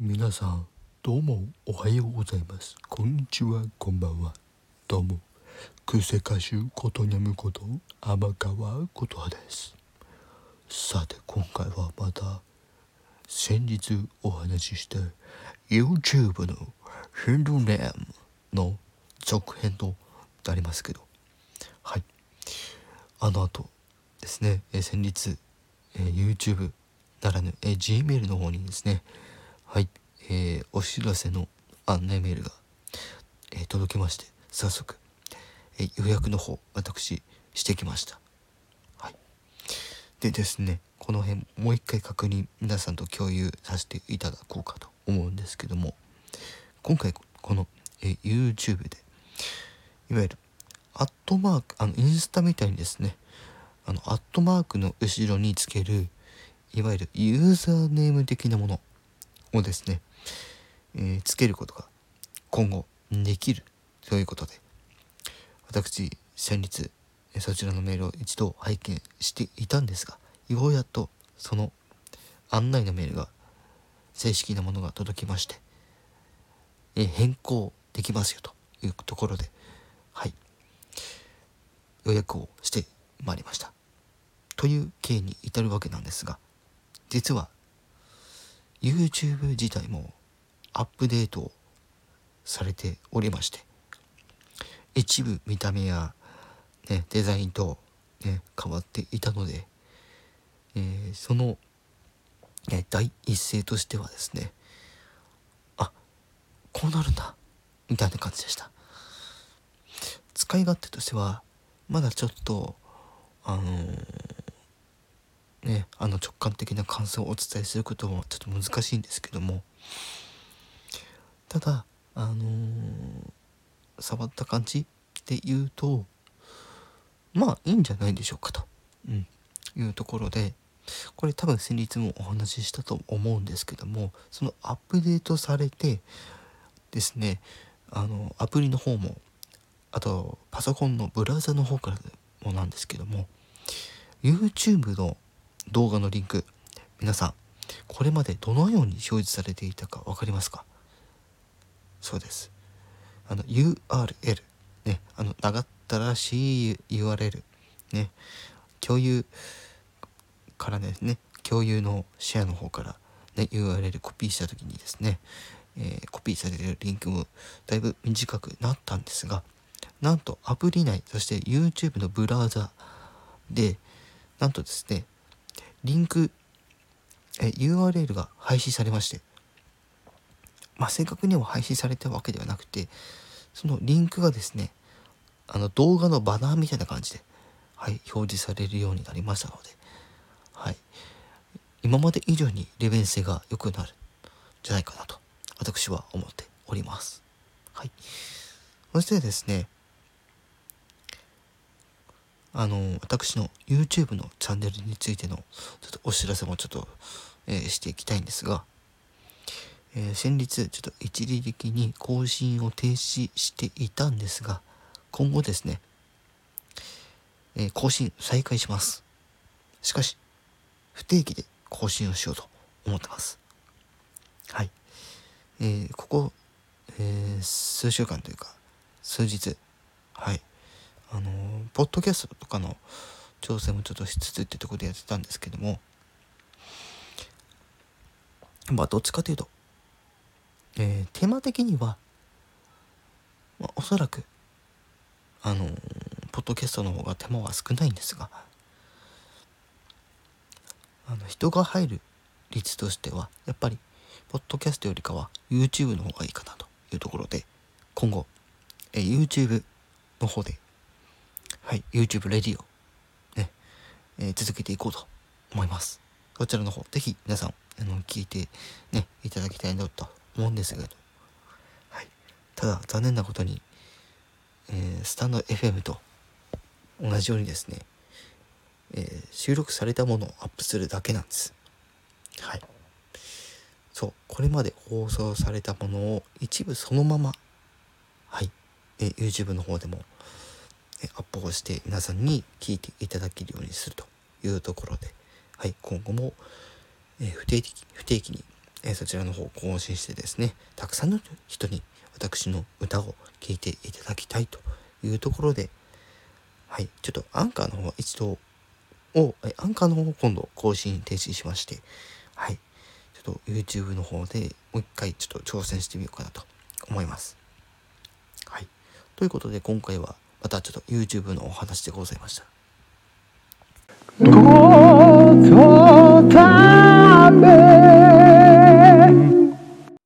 皆さんどうもおはようございます。こんにちはこんばんは。どうもクセ歌手ことにゃむこと天川琴葉です。さて今回はまた先日お話しした YouTube のヘンドネームの続編となりますけど。はい。あの後ですね、え先日、え YouTube ならぬ、え Gmail の方にですねはい、えー、お知らせの案内メールが、えー、届きまして早速、えー、予約の方私してきました。はい。でですねこの辺もう一回確認皆さんと共有させていただこうかと思うんですけども今回この、え YouTube でいわゆるアットマークあのインスタみたいにですねあのアットマークの後ろにつけるいわゆるユーザーネーム的なものをですね、えー、つけることが今後できるということで私先日そちらのメールを一度拝見していたんですがようやっとその案内のメールが正式なものが届きまして、えー、変更できますよというところではい予約をしてまいりました。という経緯に至るわけなんですが実は YouTube 自体もアップデートされておりまして一部見た目や、ね、デザインと、ね、変わっていたので、えー、その、ね、第一声としてはですねあこうなるんだみたいな感じでした。使い勝手としてはまだちょっとあのーねあの直感的な感想をお伝えすることもちょっと難しいんですけども。ただあのー、触った感じで言うとまあいいんじゃないでしょうかと、うん、いうところでこれ多分先日もお話ししたと思うんですけどもそのアップデートされてですねあのアプリの方もあとパソコンのブラウザの方からもなんですけども YouTube の動画のリンク皆さんこれまでどのように表示されていたか分かりますか？そうです。あの URL ねあの長ったらしい URL ね共有からですね共有のシェアの方から、ね、URL コピーした時にですね、えー、コピーされるリンクもだいぶ短くなったんですがなんとアプリ内そして YouTube のブラウザでなんとですねリンクえ URL が廃止されましてまあ正確には廃止されたわけではなくてそのリンクがですねあの動画のバナーみたいな感じで、はい、表示されるようになりましたので、はい、今まで以上に利便性が良くなるんじゃないかなと私は思っております。はい、そしてですねあの私の YouTube のチャンネルについてのちょっとお知らせもちょっと、えー、していきたいんですが、えー、先日ちょっと一時的に更新を停止していたんですが今後ですね、えー、更新再開します。しかし不定期で更新をしようと思ってます。はい。えー、ここ、えー、数週間というか数日はい。あのポッドキャストとかの挑戦もちょっとしつつってとこでやってたんですけどもまあどっちかというと、えー、テーマ的には、まあ、おそらくあのポッドキャストの方が手間は少ないんですがあの人が入る率としてはやっぱりポッドキャストよりかは YouTube の方がいいかなというところで今後、え YouTube の方ではい、YouTube レディオ、ね、えー、続けていこうと思います。こちらの方、ぜひ皆さん、あの、聞いてね、いただきたいなと思うんですけど、はい。ただ、残念なことに、えー、スタンド FM と同じようにですね、えー、収録されたものをアップするだけなんです。はい。そう、これまで放送されたものを一部そのまま、はい、えー、YouTube の方でもアップをして皆さんに聞いていただけるようにするというところで、はい、今後も、え、不定期不定期にえ、そちらの方を更新してですねたくさんの人に私の歌を聴いていただきたいというところではいちょっとアンカーの方は一度をえアンカーの方を今度更新停止しましてはいちょっと YouTube の方でもう一回ちょっと挑戦してみようかなと思います。はいということで今回はまたちょっと YouTube のお話でございました。